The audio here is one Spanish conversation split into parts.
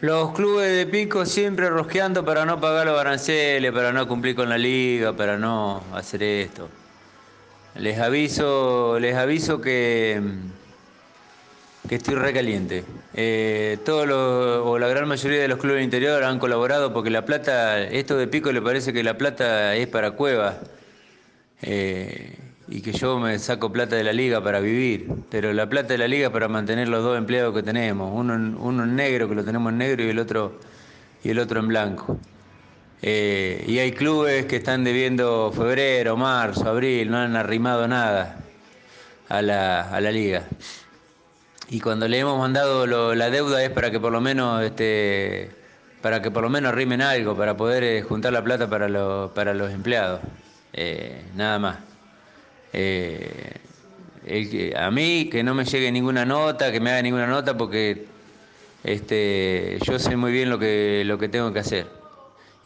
Los clubes de pico siempre rosqueando para no pagar los aranceles, para no cumplir con la liga, para no hacer esto. Les aviso, les aviso que, que estoy recaliente. Eh, todos los, o la gran mayoría de los clubes del interior han colaborado porque la plata, esto de pico le parece que la plata es para cuevas. Eh, y que yo me saco plata de la liga para vivir, pero la plata de la liga es para mantener los dos empleados que tenemos, uno en, negro, que lo tenemos en negro, y el otro, y el otro en blanco. Eh, y hay clubes que están debiendo febrero, marzo, abril, no han arrimado nada a la, a la liga. Y cuando le hemos mandado la deuda es para que por lo menos este, para que por lo menos arrimen algo, para poder eh, juntar la plata para, lo, para los empleados. Eh, nada más. Eh, a mí que no me llegue ninguna nota, que me haga ninguna nota, porque este, yo sé muy bien lo que, lo que tengo que hacer.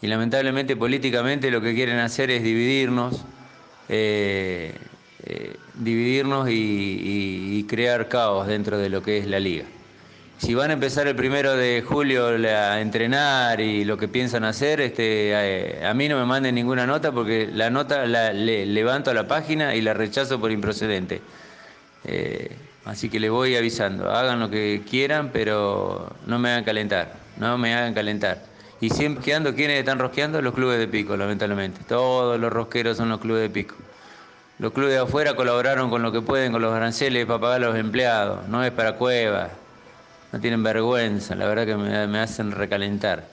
Y lamentablemente políticamente lo que quieren hacer es dividirnos, eh, eh, dividirnos y crear caos dentro de lo que es la liga si van a empezar el primero de julio a entrenar y lo que piensan hacer, este, eh, a mí no me manden ninguna nota porque la nota la le, levanto a la página y la rechazo por improcedente. Eh, así que les voy avisando, hagan lo que quieran, pero no me hagan calentar, no me hagan calentar. Y siempre quedando, ¿quiénes están rosqueando? Los clubes de pico, lamentablemente. Todos los rosqueros son los clubes de pico. Los clubes de afuera colaboraron con lo que pueden, con los aranceles para pagar a los empleados, no es para cuevas no tienen vergüenza, la verdad que me, hacen recalentar.